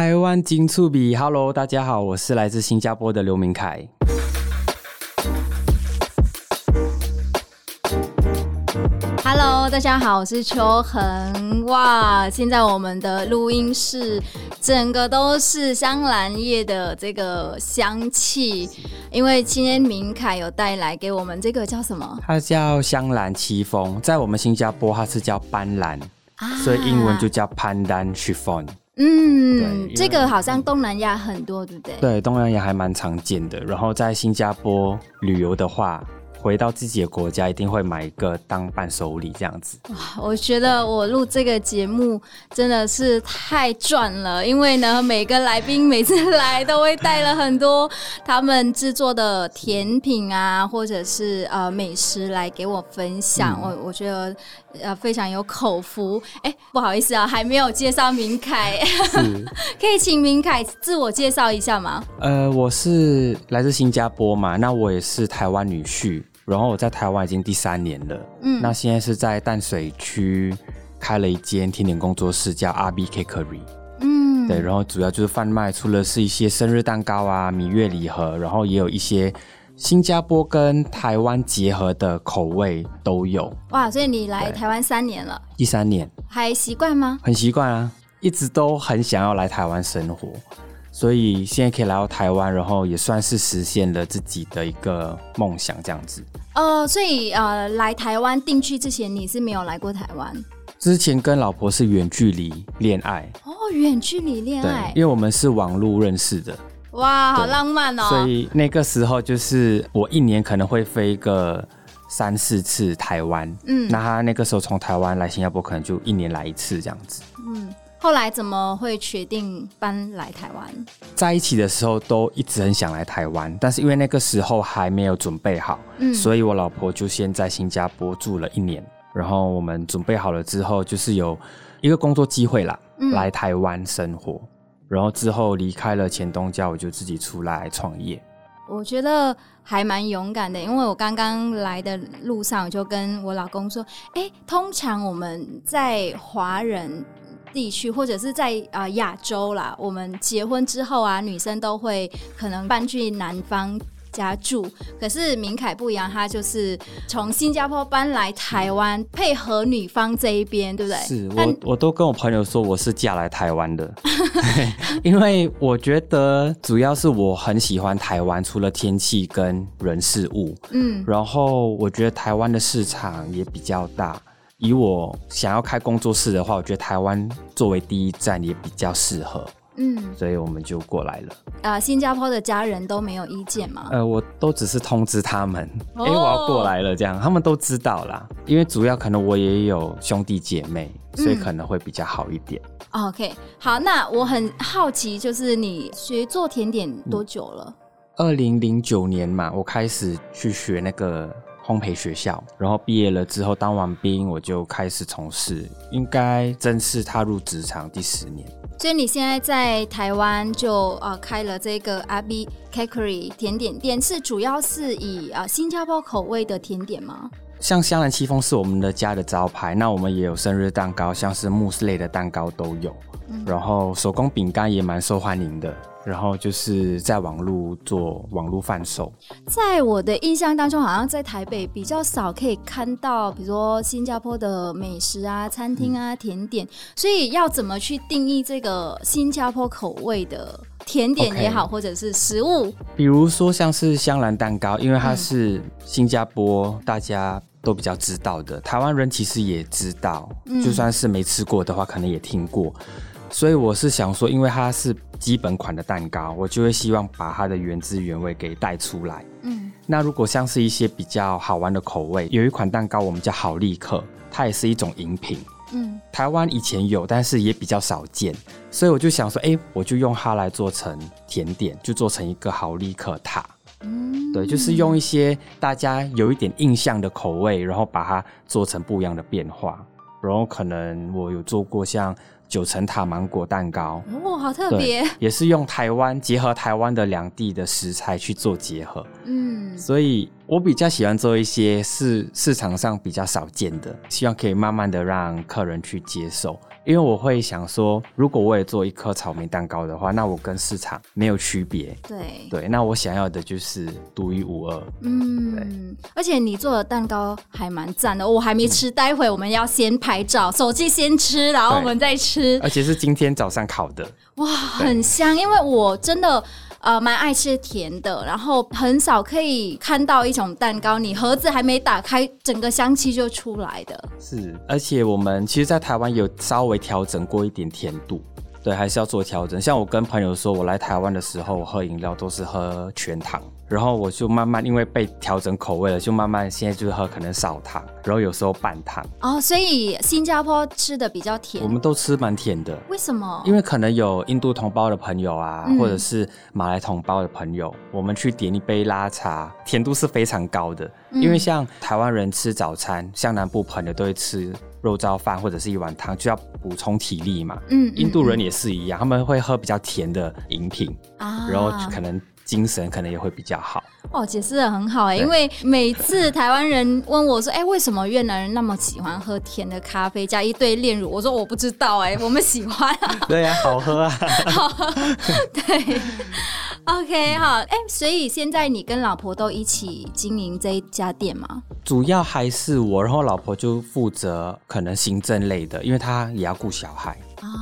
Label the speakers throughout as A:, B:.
A: 台湾金醋比，Hello，大家好，我是来自新加坡的刘明凯。
B: Hello，大家好，我是秋恒。哇，现在我们的录音室整个都是香兰叶的这个香气，因为今天明凯有带来给我们这个叫什么？
A: 它叫香兰七风，在我们新加坡它是叫斑兰，啊、所以英文就叫 Pandan Chiffon。
B: 嗯，这个好像东南亚很多，对不对？
A: 对，东南亚还蛮常见的。然后在新加坡旅游的话，回到自己的国家，一定会买一个当伴手礼这样子。
B: 哇，我觉得我录这个节目真的是太赚了，因为呢，每个来宾每次来都会带了很多他们制作的甜品啊，或者是呃美食来给我分享。嗯、我我觉得呃非常有口福。哎，不好意思啊，还没有介绍明凯，可以请明凯自我介绍一下吗？
A: 呃，我是来自新加坡嘛，那我也是台湾女婿。然后我在台湾已经第三年了，嗯，那现在是在淡水区开了一间甜点工作室，叫 R B Cakery，嗯，对，然后主要就是贩卖，除了是一些生日蛋糕啊、蜜月礼盒，然后也有一些新加坡跟台湾结合的口味都有。
B: 哇，所以你来台湾三年了，
A: 第三年。
B: 还习惯吗？
A: 很习惯啊，一直都很想要来台湾生活。所以现在可以来到台湾，然后也算是实现了自己的一个梦想，这样子。
B: 呃，所以呃，来台湾定居之前，你是没有来过台湾？
A: 之前跟老婆是远距离恋爱。
B: 哦，远距离恋爱。
A: 对，因为我们是网络认识的。
B: 哇，好浪漫哦！
A: 所以那个时候就是我一年可能会飞个三四次台湾。嗯，那他那个时候从台湾来新加坡，可能就一年来一次这样子。嗯。
B: 后来怎么会决定搬来台湾？
A: 在一起的时候都一直很想来台湾，但是因为那个时候还没有准备好，嗯，所以我老婆就先在新加坡住了一年，然后我们准备好了之后，就是有一个工作机会啦，嗯，来台湾生活，然后之后离开了前东家，我就自己出来创业。
B: 我觉得还蛮勇敢的，因为我刚刚来的路上我就跟我老公说，哎，通常我们在华人。地区或者是在啊亚洲啦，我们结婚之后啊，女生都会可能搬去男方家住。可是明凯不一样，他就是从新加坡搬来台湾，配合女方这一边，对不对？
A: 是我我都跟我朋友说我是嫁来台湾的，因为我觉得主要是我很喜欢台湾，除了天气跟人事物，嗯，然后我觉得台湾的市场也比较大。以我想要开工作室的话，我觉得台湾作为第一站也比较适合，嗯，所以我们就过来了。
B: 啊、呃，新加坡的家人都没有意见吗？
A: 呃，我都只是通知他们，哎、欸，我要过来了，这样他们都知道啦。因为主要可能我也有兄弟姐妹，所以可能会比较好一点。
B: 嗯、OK，好，那我很好奇，就是你学做甜点多久了？
A: 二零零九年嘛，我开始去学那个。烘焙学校，然后毕业了之后当完兵，我就开始从事，应该正式踏入职场第十年。
B: 所以你现在在台湾就呃开了这个阿 B Cakery 甜点店，是主要是以啊、新加坡口味的甜点吗？
A: 像香兰戚风是我们的家的招牌，那我们也有生日蛋糕，像是慕斯类的蛋糕都有，嗯、然后手工饼干也蛮受欢迎的。然后就是在网络做网络贩售。
B: 在我的印象当中，好像在台北比较少可以看到，比如说新加坡的美食啊、餐厅啊、甜点。所以要怎么去定义这个新加坡口味的甜点也好，或者是食物？
A: 比如说像是香兰蛋糕，因为它是新加坡大家都比较知道的，台湾人其实也知道，就算是没吃过的话，可能也听过。所以我是想说，因为它是基本款的蛋糕，我就会希望把它的原汁原味给带出来。嗯，那如果像是一些比较好玩的口味，有一款蛋糕我们叫好立克，它也是一种饮品。嗯，台湾以前有，但是也比较少见，所以我就想说，哎，我就用它来做成甜点，就做成一个好立克塔。嗯，对，就是用一些大家有一点印象的口味，然后把它做成不一样的变化。然后可能我有做过像。九层塔芒果蛋糕
B: 哦，好特别，
A: 也是用台湾结合台湾的两地的食材去做结合，嗯，所以我比较喜欢做一些市市场上比较少见的，希望可以慢慢的让客人去接受，因为我会想说，如果我也做一颗草莓蛋糕的话，那我跟市场没有区别。
B: 对
A: 对，那我想要的就是独一无二。
B: 嗯，对。而且你做的蛋糕还蛮赞的，我还没吃，嗯、待会我们要先拍照，手机先吃，然后我们再吃。
A: 而且是今天早上烤的。
B: 哇，很香，因为我真的。呃，蛮爱吃甜的，然后很少可以看到一种蛋糕，你盒子还没打开，整个香气就出来的。
A: 是，而且我们其实，在台湾有稍微调整过一点甜度。对，还是要做调整。像我跟朋友说，我来台湾的时候，我喝饮料都是喝全糖，然后我就慢慢因为被调整口味了，就慢慢现在就是喝可能少糖，然后有时候半糖。
B: 哦，所以新加坡吃的比较甜。
A: 我们都吃蛮甜的。
B: 为什么？
A: 因为可能有印度同胞的朋友啊，嗯、或者是马来同胞的朋友，我们去点一杯拉茶，甜度是非常高的。嗯、因为像台湾人吃早餐，像南部朋友都会吃。肉燥饭或者是一碗汤就要补充体力嘛。嗯，嗯，印度人也是一样，他们会喝比较甜的饮品啊，然后可能精神可能也会比较好。
B: 哦，解释的很好哎，因为每次台湾人问我说：“哎，为什么越南人那么喜欢喝甜的咖啡加一堆炼乳？”我说：“我不知道哎，我们喜欢啊。”
A: 对呀，好喝啊，
B: 好喝。对，OK 好，哎，所以现在你跟老婆都一起经营这一家店吗？
A: 主要还是我，然后老婆就负责可能行政类的，因为她也要顾小孩。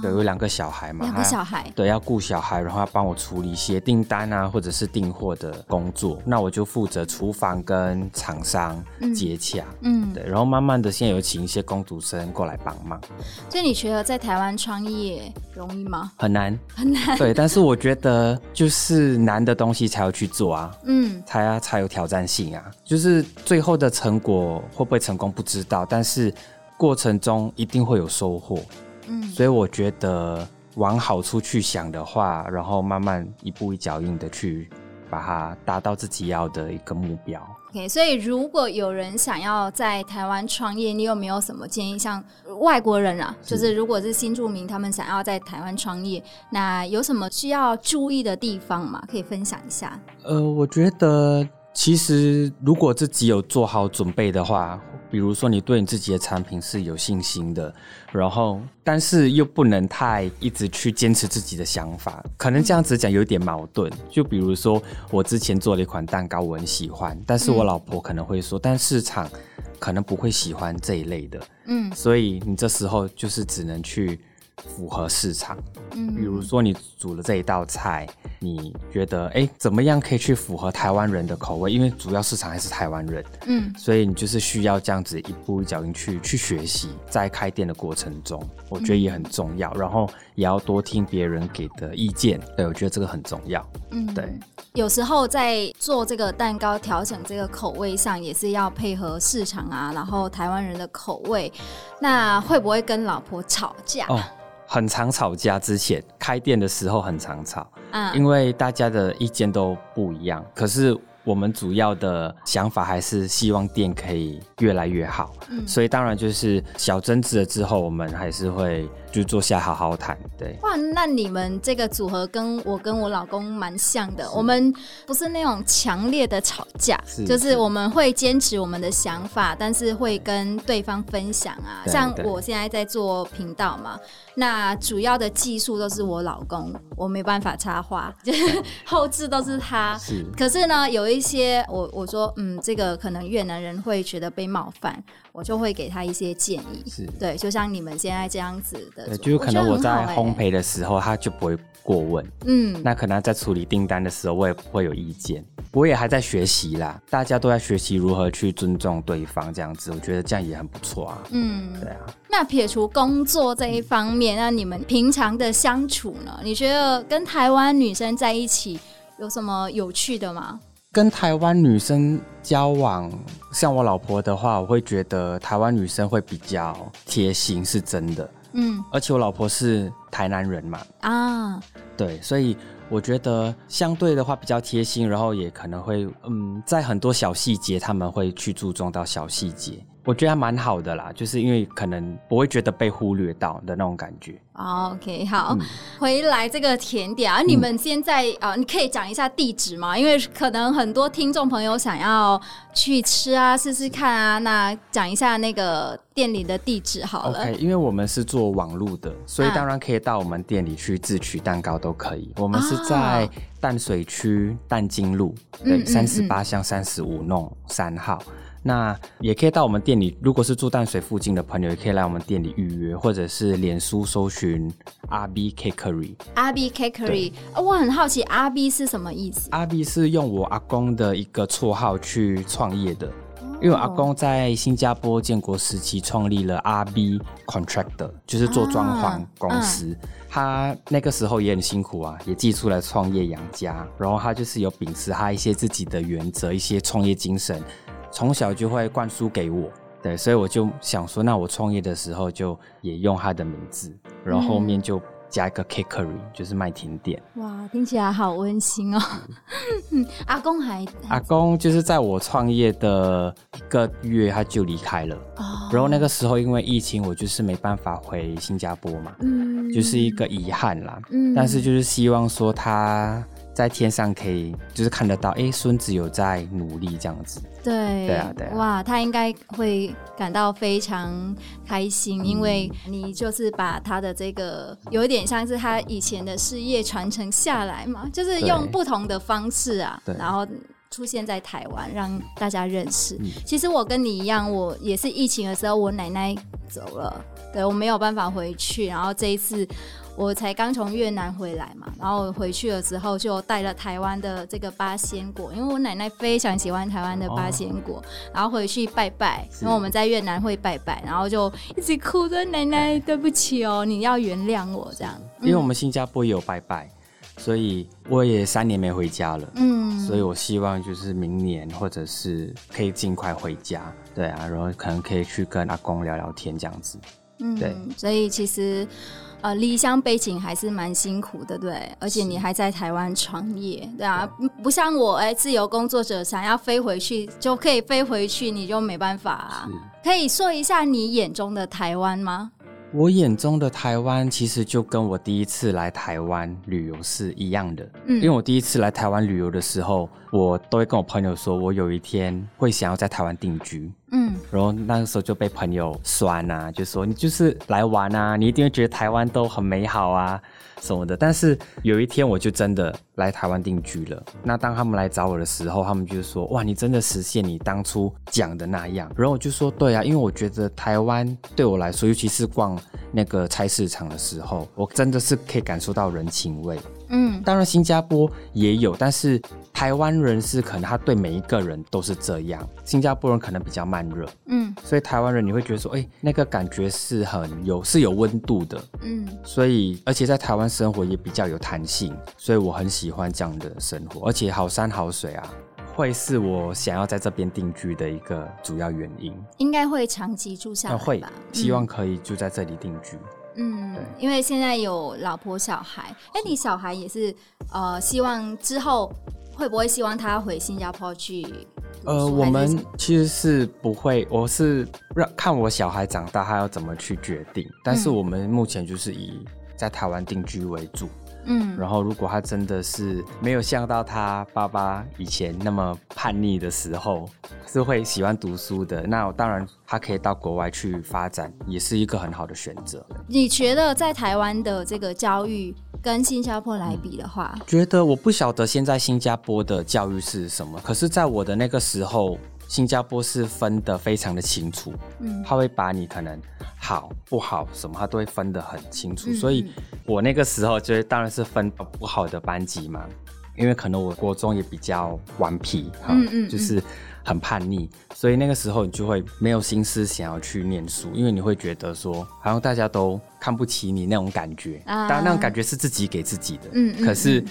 A: 对，有两个小孩嘛，
B: 两个小孩，
A: 对，要顾小孩，然后要帮我处理一些订单啊，或者是订货的工作，那我就负责厨房跟厂商接洽，嗯，对，然后慢慢的现在有请一些工读生过来帮忙。
B: 所以你觉得在台湾创业容易吗？
A: 很难，
B: 很难。
A: 对，但是我觉得就是难的东西才要去做啊，嗯，才才有挑战性啊，就是最后的成果会不会成功不知道，但是过程中一定会有收获。嗯，所以我觉得往好处去想的话，然后慢慢一步一脚印的去把它达到自己要的一个目标。
B: OK，所以如果有人想要在台湾创业，你有没有什么建议？像外国人啊，就是如果是新住民，他们想要在台湾创业，那有什么需要注意的地方吗？可以分享一下。
A: 呃，我觉得其实如果自己有做好准备的话。比如说，你对你自己的产品是有信心的，然后但是又不能太一直去坚持自己的想法，可能这样子讲有点矛盾。就比如说，我之前做了一款蛋糕，我很喜欢，但是我老婆可能会说，但市场可能不会喜欢这一类的，嗯，所以你这时候就是只能去。符合市场，嗯，比如说你煮了这一道菜，你觉得哎，怎么样可以去符合台湾人的口味？因为主要市场还是台湾人，嗯，所以你就是需要这样子一步一脚印去去学习，在开店的过程中，我觉得也很重要，嗯，然后也要多听别人给的意见，对，我觉得这个很重要，嗯，对。
B: 有时候在做这个蛋糕调整这个口味上，也是要配合市场啊，然后台湾人的口味，那会不会跟老婆吵架？哦
A: 很常吵架，之前开店的时候很常吵，嗯，因为大家的意见都不一样，可是我们主要的想法还是希望店可以越来越好，嗯，所以当然就是小争执了之后，我们还是会。就坐下好好谈，对。
B: 哇，那你们这个组合跟我跟我老公蛮像的。我们不是那种强烈的吵架，就是我们会坚持我们的想法，但是会跟对方分享啊。像我现在在做频道嘛，那主要的技术都是我老公，我没办法插话，就是后置都是他。是。可是呢，有一些我我说，嗯，这个可能越南人会觉得被冒犯。我就会给他一些建议，是对，就像你们现在这样子的，
A: 对，就是可能我在烘焙的时候，他就不会过问，嗯，那可能在处理订单的时候，我也不会有意见，我也还在学习啦，大家都在学习如何去尊重对方，这样子，我觉得这样也很不错啊，嗯，对啊。
B: 那撇除工作这一方面，那你们平常的相处呢？你觉得跟台湾女生在一起有什么有趣的吗？
A: 跟台湾女生交往，像我老婆的话，我会觉得台湾女生会比较贴心，是真的。嗯，而且我老婆是台南人嘛，啊，对，所以我觉得相对的话比较贴心，然后也可能会，嗯，在很多小细节他们会去注重到小细节，我觉得还蛮好的啦，就是因为可能不会觉得被忽略到的那种感觉。
B: OK，好，嗯、回来这个甜点啊，你们现在啊、嗯呃，你可以讲一下地址吗？因为可能很多听众朋友想要去吃啊，试试看啊，那讲一下那个店里的地址好了。
A: OK，因为我们是做网路的，所以当然可以到我们店里去自取蛋糕都可以。啊、我们是在淡水区淡金路，对，三十八巷三十五弄三号。那也可以到我们店里，如果是住淡水附近的朋友，也可以来我们店里预约，或者是脸书搜寻阿 B Cakery。
B: 阿 B Cakery，我很好奇阿 B 是什么意思？
A: 阿 B 是用我阿公的一个绰号去创业的，因为阿公在新加坡建国时期创立了阿 B Contractor，就是做装潢公司。啊嗯、他那个时候也很辛苦啊，也自己出来创业养家，然后他就是有秉持他一些自己的原则，一些创业精神。从小就会灌输给我，对，所以我就想说，那我创业的时候就也用他的名字，然后后面就加一个 Cakery，就是卖甜点。
B: 哇，听起来好温馨哦。嗯、阿公还
A: 阿公就是在我创业的一个月他就离开了，哦、然后那个时候因为疫情，我就是没办法回新加坡嘛，嗯，就是一个遗憾啦。嗯，但是就是希望说他。在天上可以就是看得到，哎，孙子有在努力这样子。
B: 对，
A: 对啊，对啊。
B: 哇，他应该会感到非常开心，嗯、因为你就是把他的这个有一点像是他以前的事业传承下来嘛，就是用不同的方式啊，对然后出现在台湾让大家认识。嗯、其实我跟你一样，我也是疫情的时候，我奶奶走了，对，我没有办法回去，然后这一次。我才刚从越南回来嘛，然后回去了之后就带了台湾的这个八仙果，因为我奶奶非常喜欢台湾的八仙果，哦、然后回去拜拜，因为我们在越南会拜拜，然后就一直哭着奶奶对不起哦，你要原谅我这样。
A: 因为我们新加坡也有拜拜，所以我也三年没回家了，嗯，所以我希望就是明年或者是可以尽快回家，对啊，然后可能可以去跟阿公聊聊天这样子，嗯，对，
B: 所以其实。呃，离乡背景还是蛮辛苦的，对，而且你还在台湾创业，对啊，不像我，哎，自由工作者想要飞回去就可以飞回去，你就没办法啊。可以说一下你眼中的台湾吗？
A: 我眼中的台湾其实就跟我第一次来台湾旅游是一样的，嗯，因为我第一次来台湾旅游的时候，我都会跟我朋友说，我有一天会想要在台湾定居。嗯，然后那个时候就被朋友酸啊，就说你就是来玩啊，你一定会觉得台湾都很美好啊什么的。但是有一天我就真的来台湾定居了。那当他们来找我的时候，他们就说：“哇，你真的实现你当初讲的那样。”然后我就说：“对啊，因为我觉得台湾对我来说，尤其是逛那个菜市场的时候，我真的是可以感受到人情味。”嗯，当然新加坡也有，但是台湾人是可能他对每一个人都是这样，新加坡人可能比较慢热，嗯，所以台湾人你会觉得说，哎、欸，那个感觉是很有是有温度的，嗯，所以而且在台湾生活也比较有弹性，所以我很喜欢这样的生活，而且好山好水啊，会是我想要在这边定居的一个主要原因，
B: 应该会长期住下来吧？会，
A: 希望可以住在这里定居。嗯
B: 因为现在有老婆小孩，哎，你小孩也是，呃，希望之后会不会希望他回新加坡去？
A: 呃，我们其实是不会，我是让看我小孩长大，他要怎么去决定。但是我们目前就是以在台湾定居为主。嗯，然后如果他真的是没有像到他爸爸以前那么叛逆的时候，是会喜欢读书的，那当然他可以到国外去发展，也是一个很好的选择。
B: 你觉得在台湾的这个教育跟新加坡来比的话，
A: 嗯，觉得我不晓得现在新加坡的教育是什么，可是在我的那个时候。新加坡是分得非常的清楚，嗯，他会把你可能好不好什么，他都会分得很清楚。嗯、所以我那个时候就当然是分不好的班级嘛，因为可能我国中也比较顽皮，嗯嗯，就是很叛逆，所以那个时候你就会没有心思想要去念书，因为你会觉得说好像大家都看不起你那种感觉，当然那种感觉是自己给自己的，嗯，可是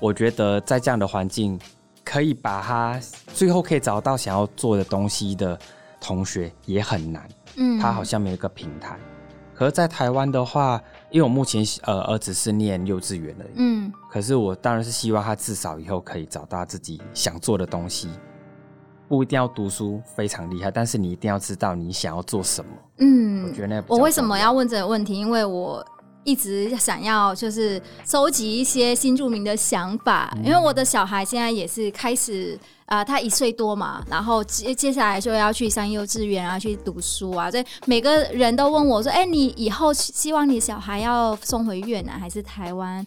A: 我觉得在这样的环境。可以把他最后可以找到想要做的东西的同学也很难，嗯，他好像没有一个平台。可是，在台湾的话，因为我目前呃儿子是念幼稚园而已，嗯，可是我当然是希望他至少以后可以找到自己想做的东西，不一定要读书非常厉害，但是你一定要知道你想要做什么。
B: 嗯，
A: 我觉得那
B: 我为什么要问这个问题？因为我。一直想要就是收集一些新著名的想法，因为我的小孩现在也是开始。啊、呃，他一岁多嘛，然后接接下来就要去上幼稚园啊，去读书啊。所以每个人都问我说：“哎、欸，你以后希望你小孩要送回越南还是台湾？”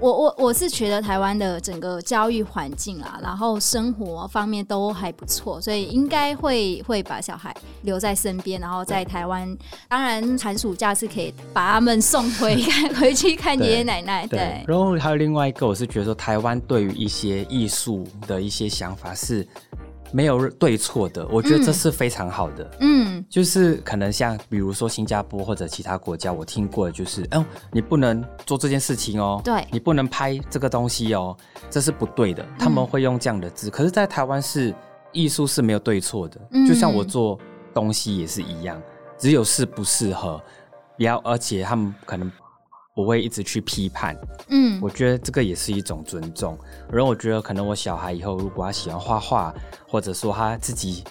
B: 我我我是觉得台湾的整个教育环境啊，然后生活方面都还不错，所以应该会会把小孩留在身边，然后在台湾。当然，寒暑假是可以把他们送回看 回去看爷爷奶奶。对，对，
A: 然后还有另外一个，我是觉得说台湾对于一些艺术的一些想法。是没有对错的，我觉得这是非常好的。
B: 嗯，
A: 就是可能像比如说新加坡或者其他国家，我听过的就是，哦，你不能做这件事情哦，
B: 对，
A: 你不能拍这个东西哦，这是不对的。他们会用这样的字，嗯、可是，在台湾是艺术是没有对错的。嗯、就像我做东西也是一样，只有适不适合，然后而且他们可能。不会一直去批判，
B: 嗯，
A: 我觉得这个也是一种尊重。然后我觉得可能我小孩以后如果他喜欢画画，或者说他自己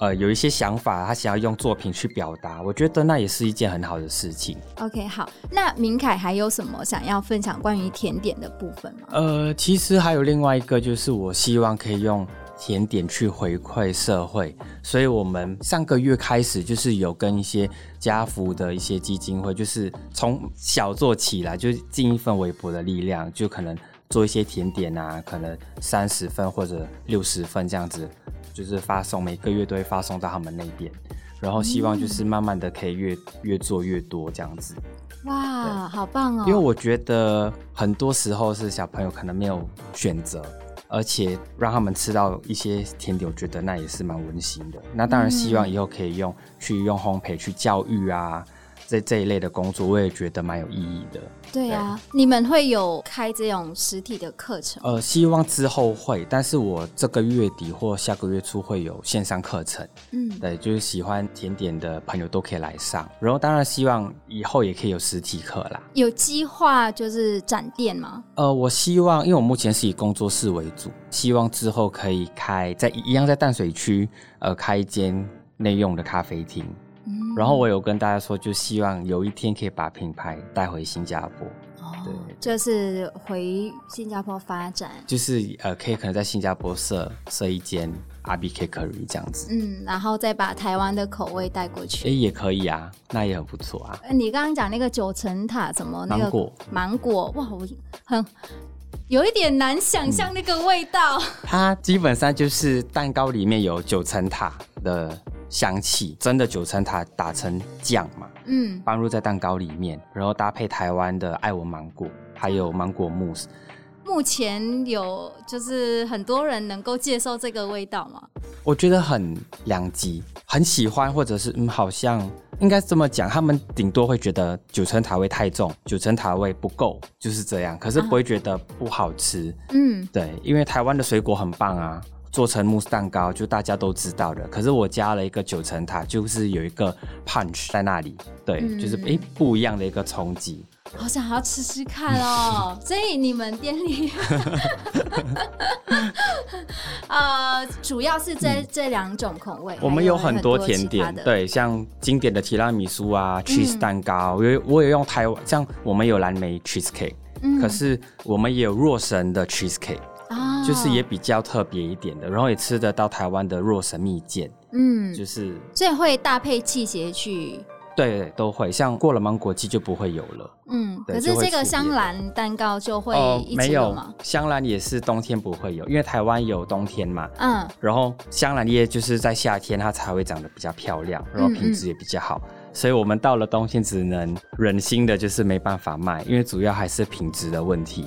A: 呃有一些想法，他想要用作品去表达，我觉得那也是一件很好的事情。
B: OK，好，那明凯还有什么想要分享关于甜点的部分吗？
A: 呃，其实还有另外一个，就是我希望可以用。甜点去回馈社会，所以我们上个月开始就是有跟一些家福的一些基金会，就是从小做起来，就尽一份微薄的力量，就可能做一些甜点啊，可能三十份或者六十份这样子，就是发送，每个月都会发送到他们那边，然后希望就是慢慢的可以越越做越多这样子。
B: 哇，好棒哦！
A: 因为我觉得很多时候是小朋友可能没有选择。而且让他们吃到一些甜点，我觉得那也是蛮温馨的。那当然希望以后可以用、去用烘焙去教育啊。在这一类的工作，我也觉得蛮有意义的。
B: 对啊，对你们会有开这种实体的课程？
A: 呃，希望之后会，但是我这个月底或下个月初会有线上课程。
B: 嗯，
A: 对，就是喜欢甜点的朋友都可以来上。然后当然希望以后也可以有实体课啦。
B: 有计划就是展店吗？
A: 呃，我希望，因为我目前是以工作室为主，希望之后可以开在一样在淡水区，呃，开一间内用的咖啡厅。然后我有跟大家说，就希望有一天可以把品牌带回新加坡，
B: 哦、
A: 对，
B: 就是回新加坡发展，
A: 就是呃，可以可能在新加坡设设一间 RBK Curry 这样子，
B: 嗯，然后再把台湾的口味带过去，
A: 哎，也可以啊，那也很不错啊。
B: 你刚刚讲那个九层塔，怎么那个
A: 芒果？
B: 芒果哇，我很有一点难想象那个味道。嗯、
A: 它基本上就是蛋糕里面有九层塔的。香气真的九层塔打成酱嘛？
B: 嗯，
A: 放入在蛋糕里面，然后搭配台湾的爱文芒果，还有芒果慕斯。
B: 目前有就是很多人能够接受这个味道吗？
A: 我觉得很两极，很喜欢，或者是嗯，好像应该这么讲，他们顶多会觉得九层塔味太重，九层塔味不够，就是这样。可是不会觉得不好吃。
B: 嗯，
A: 对，因为台湾的水果很棒啊。做成慕斯蛋糕就大家都知道的，可是我加了一个九层塔，就是有一个 punch 在那里，对，嗯、就是诶、欸、不一样的一个冲击。
B: 好想要吃吃看哦！所以你们店里 呃，主要是这、嗯、这两种口味。
A: 我们有很多甜点，对，像经典的提拉米苏啊，cheese 蛋糕，我、嗯、我也用台湾，像我们有蓝莓 cheese cake，、嗯、可是我们也有若神的 cheese cake。就是也比较特别一点的，然后也吃得到台湾的若神蜜饯，
B: 嗯，
A: 就是
B: 所以会搭配气节去，
A: 对，都会。像过了芒果季就不会有了，
B: 嗯。可是这个香兰蛋糕就会一直有吗？
A: 哦，没有，香兰也是冬天不会有，因为台湾有冬天嘛，
B: 嗯。
A: 然后香兰叶就是在夏天它才会长得比较漂亮，然后品质也比较好，所以我们到了冬天只能忍心的就是没办法卖，因为主要还是品质的问题。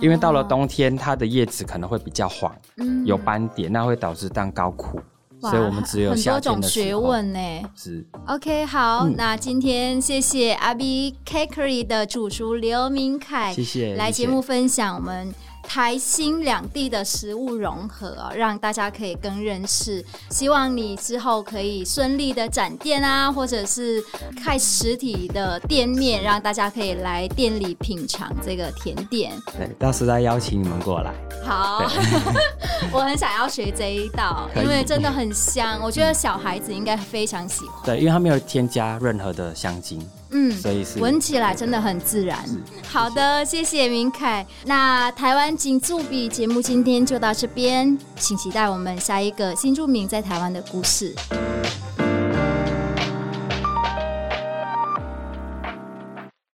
A: 因为到了冬天，它的叶子可能会比较黄，
B: 嗯，
A: 有斑点，那会导致蛋糕苦，所以我们只有夏天的时候。
B: 很多种学问呢。
A: 是。
B: OK，好，嗯，那今天谢谢阿 B Cakery 的主厨刘明凯，
A: 谢谢，
B: 来节目分享我们台新两地的食物融合哦，让大家可以更认识。希望你之后可以顺利的展店啊，或者是开实体的店面，让大家可以来店里品尝这个甜点。
A: 对，到时再邀请你们过来。
B: 好，我很想要学这一道，因为真的很香，我觉得小孩子应该非常喜欢。
A: 对，因为它没有添加任何的香精。嗯，所以是
B: 闻起来真的很自然。好的，谢谢明凯。那台湾金注笔节目今天就到这边，请期待我们下一个新住民在台湾的故事。